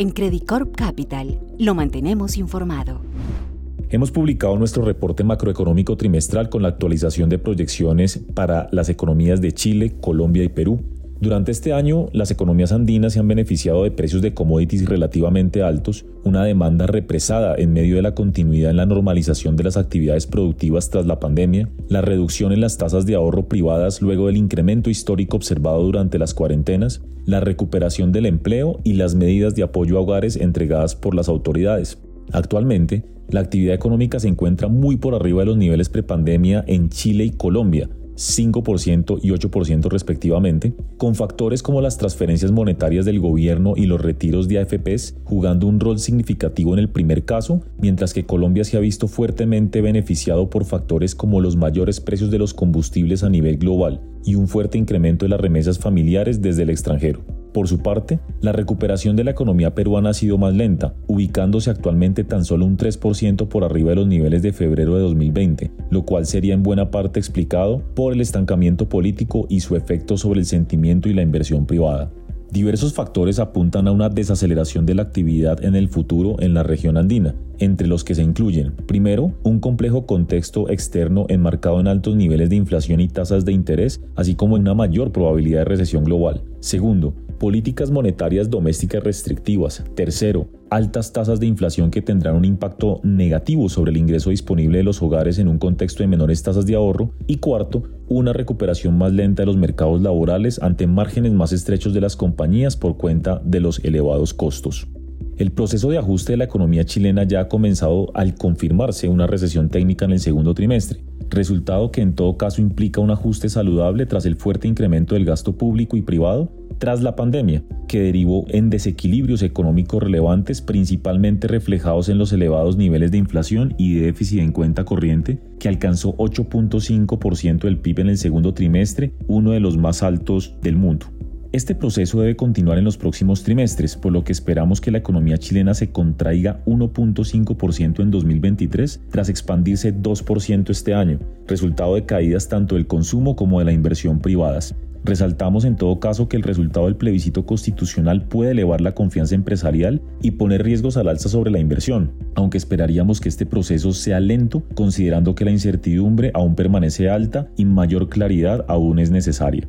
En Credit Corp Capital lo mantenemos informado. Hemos publicado nuestro reporte macroeconómico trimestral con la actualización de proyecciones para las economías de Chile, Colombia y Perú durante este año, las economías andinas se han beneficiado de precios de commodities relativamente altos, una demanda represada en medio de la continuidad en la normalización de las actividades productivas tras la pandemia, la reducción en las tasas de ahorro privadas luego del incremento histórico observado durante las cuarentenas, la recuperación del empleo y las medidas de apoyo a hogares entregadas por las autoridades. Actualmente, la actividad económica se encuentra muy por arriba de los niveles prepandemia en Chile y Colombia, 5% y 8% respectivamente, con factores como las transferencias monetarias del gobierno y los retiros de AFPs jugando un rol significativo en el primer caso, mientras que Colombia se ha visto fuertemente beneficiado por factores como los mayores precios de los combustibles a nivel global y un fuerte incremento de las remesas familiares desde el extranjero. Por su parte, la recuperación de la economía peruana ha sido más lenta, ubicándose actualmente tan solo un 3% por arriba de los niveles de febrero de 2020, lo cual sería en buena parte explicado por el estancamiento político y su efecto sobre el sentimiento y la inversión privada. Diversos factores apuntan a una desaceleración de la actividad en el futuro en la región andina, entre los que se incluyen, primero, un complejo contexto externo enmarcado en altos niveles de inflación y tasas de interés, así como en una mayor probabilidad de recesión global. Segundo, políticas monetarias domésticas restrictivas. Tercero, altas tasas de inflación que tendrán un impacto negativo sobre el ingreso disponible de los hogares en un contexto de menores tasas de ahorro. Y cuarto, una recuperación más lenta de los mercados laborales ante márgenes más estrechos de las compañías por cuenta de los elevados costos. El proceso de ajuste de la economía chilena ya ha comenzado al confirmarse una recesión técnica en el segundo trimestre resultado que en todo caso implica un ajuste saludable tras el fuerte incremento del gasto público y privado tras la pandemia, que derivó en desequilibrios económicos relevantes principalmente reflejados en los elevados niveles de inflación y déficit en cuenta corriente, que alcanzó 8.5% del PIB en el segundo trimestre, uno de los más altos del mundo. Este proceso debe continuar en los próximos trimestres, por lo que esperamos que la economía chilena se contraiga 1.5% en 2023 tras expandirse 2% este año, resultado de caídas tanto del consumo como de la inversión privadas. Resaltamos en todo caso que el resultado del plebiscito constitucional puede elevar la confianza empresarial y poner riesgos al alza sobre la inversión, aunque esperaríamos que este proceso sea lento considerando que la incertidumbre aún permanece alta y mayor claridad aún es necesaria.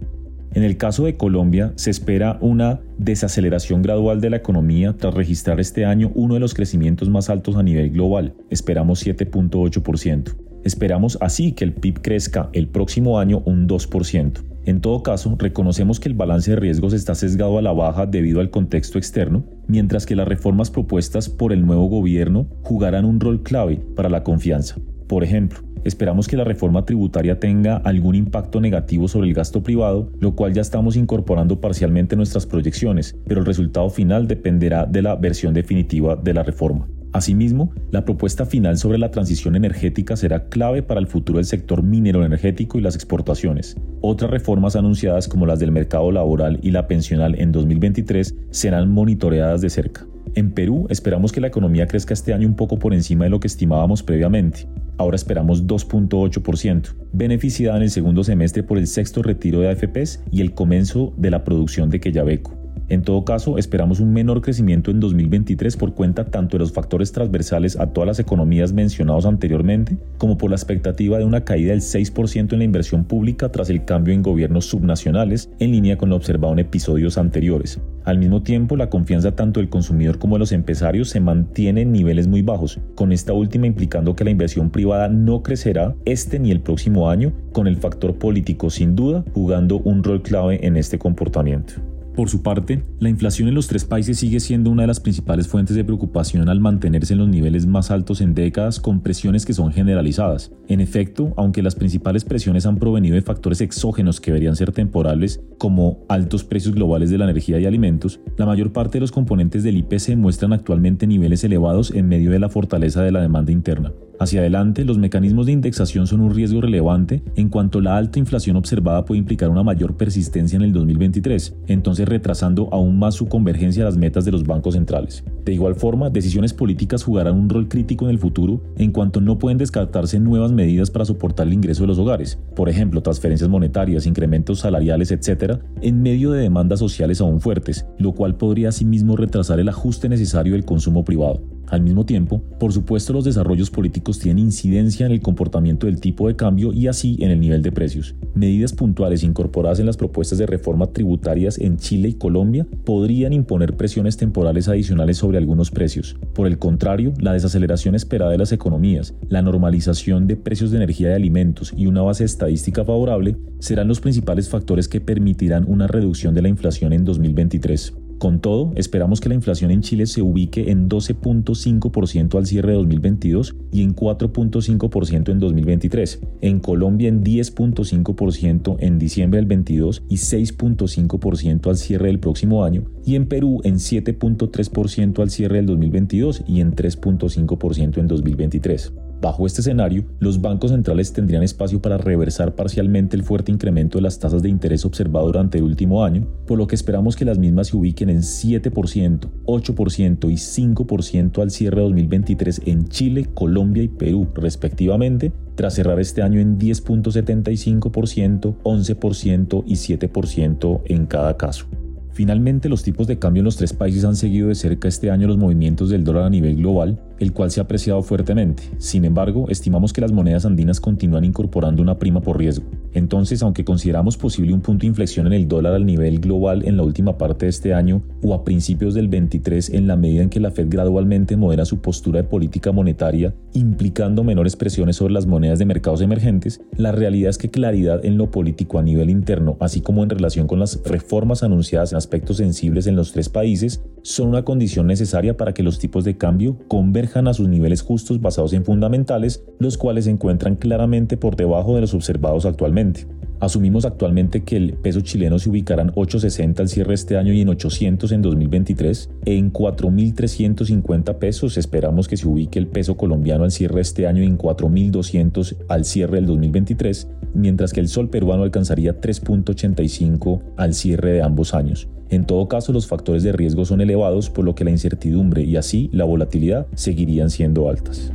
En el caso de Colombia, se espera una desaceleración gradual de la economía tras registrar este año uno de los crecimientos más altos a nivel global, esperamos 7.8%. Esperamos así que el PIB crezca el próximo año un 2%. En todo caso, reconocemos que el balance de riesgos está sesgado a la baja debido al contexto externo, mientras que las reformas propuestas por el nuevo gobierno jugarán un rol clave para la confianza. Por ejemplo, Esperamos que la reforma tributaria tenga algún impacto negativo sobre el gasto privado, lo cual ya estamos incorporando parcialmente en nuestras proyecciones, pero el resultado final dependerá de la versión definitiva de la reforma. Asimismo, la propuesta final sobre la transición energética será clave para el futuro del sector minero energético y las exportaciones. Otras reformas anunciadas como las del mercado laboral y la pensional en 2023 serán monitoreadas de cerca. En Perú esperamos que la economía crezca este año un poco por encima de lo que estimábamos previamente. Ahora esperamos 2.8%, beneficiada en el segundo semestre por el sexto retiro de AFPs y el comienzo de la producción de Quellaveco. En todo caso, esperamos un menor crecimiento en 2023 por cuenta tanto de los factores transversales a todas las economías mencionados anteriormente, como por la expectativa de una caída del 6% en la inversión pública tras el cambio en gobiernos subnacionales, en línea con lo observado en episodios anteriores. Al mismo tiempo, la confianza tanto del consumidor como de los empresarios se mantiene en niveles muy bajos, con esta última implicando que la inversión privada no crecerá este ni el próximo año, con el factor político sin duda jugando un rol clave en este comportamiento. Por su parte, la inflación en los tres países sigue siendo una de las principales fuentes de preocupación al mantenerse en los niveles más altos en décadas con presiones que son generalizadas. En efecto, aunque las principales presiones han provenido de factores exógenos que deberían ser temporales, como altos precios globales de la energía y alimentos, la mayor parte de los componentes del IPC muestran actualmente niveles elevados en medio de la fortaleza de la demanda interna. Hacia adelante, los mecanismos de indexación son un riesgo relevante en cuanto la alta inflación observada puede implicar una mayor persistencia en el 2023, entonces retrasando aún más su convergencia a las metas de los bancos centrales. De igual forma, decisiones políticas jugarán un rol crítico en el futuro en cuanto no pueden descartarse nuevas medidas para soportar el ingreso de los hogares, por ejemplo, transferencias monetarias, incrementos salariales, etc., en medio de demandas sociales aún fuertes, lo cual podría asimismo retrasar el ajuste necesario del consumo privado. Al mismo tiempo, por supuesto los desarrollos políticos tienen incidencia en el comportamiento del tipo de cambio y así en el nivel de precios. Medidas puntuales incorporadas en las propuestas de reforma tributarias en Chile y Colombia podrían imponer presiones temporales adicionales sobre algunos precios. Por el contrario, la desaceleración esperada de las economías, la normalización de precios de energía y alimentos y una base estadística favorable serán los principales factores que permitirán una reducción de la inflación en 2023. Con todo, esperamos que la inflación en Chile se ubique en 12.5% al cierre de 2022 y en 4.5% en 2023. En Colombia en 10.5% en diciembre del 22 y 6.5% al cierre del próximo año. Y en Perú en 7.3% al cierre del 2022 y en 3.5% en 2023. Bajo este escenario, los bancos centrales tendrían espacio para reversar parcialmente el fuerte incremento de las tasas de interés observado durante el último año, por lo que esperamos que las mismas se ubiquen en 7%, 8% y 5% al cierre de 2023 en Chile, Colombia y Perú, respectivamente, tras cerrar este año en 10.75%, 11% y 7% en cada caso. Finalmente, los tipos de cambio en los tres países han seguido de cerca este año los movimientos del dólar a nivel global, el cual se ha apreciado fuertemente. Sin embargo, estimamos que las monedas andinas continúan incorporando una prima por riesgo. Entonces, aunque consideramos posible un punto de inflexión en el dólar al nivel global en la última parte de este año o a principios del 23 en la medida en que la Fed gradualmente modera su postura de política monetaria, implicando menores presiones sobre las monedas de mercados emergentes, la realidad es que claridad en lo político a nivel interno, así como en relación con las reformas anunciadas en aspectos sensibles en los tres países, son una condición necesaria para que los tipos de cambio converjan a sus niveles justos basados en fundamentales, los cuales se encuentran claramente por debajo de los observados actualmente. Asumimos actualmente que el peso chileno se ubicará en 8.60 al cierre este año y en 800 en 2023. En 4.350 pesos esperamos que se ubique el peso colombiano al cierre este año y en 4.200 al cierre del 2023, mientras que el sol peruano alcanzaría 3.85 al cierre de ambos años. En todo caso, los factores de riesgo son elevados, por lo que la incertidumbre y así la volatilidad seguirían siendo altas.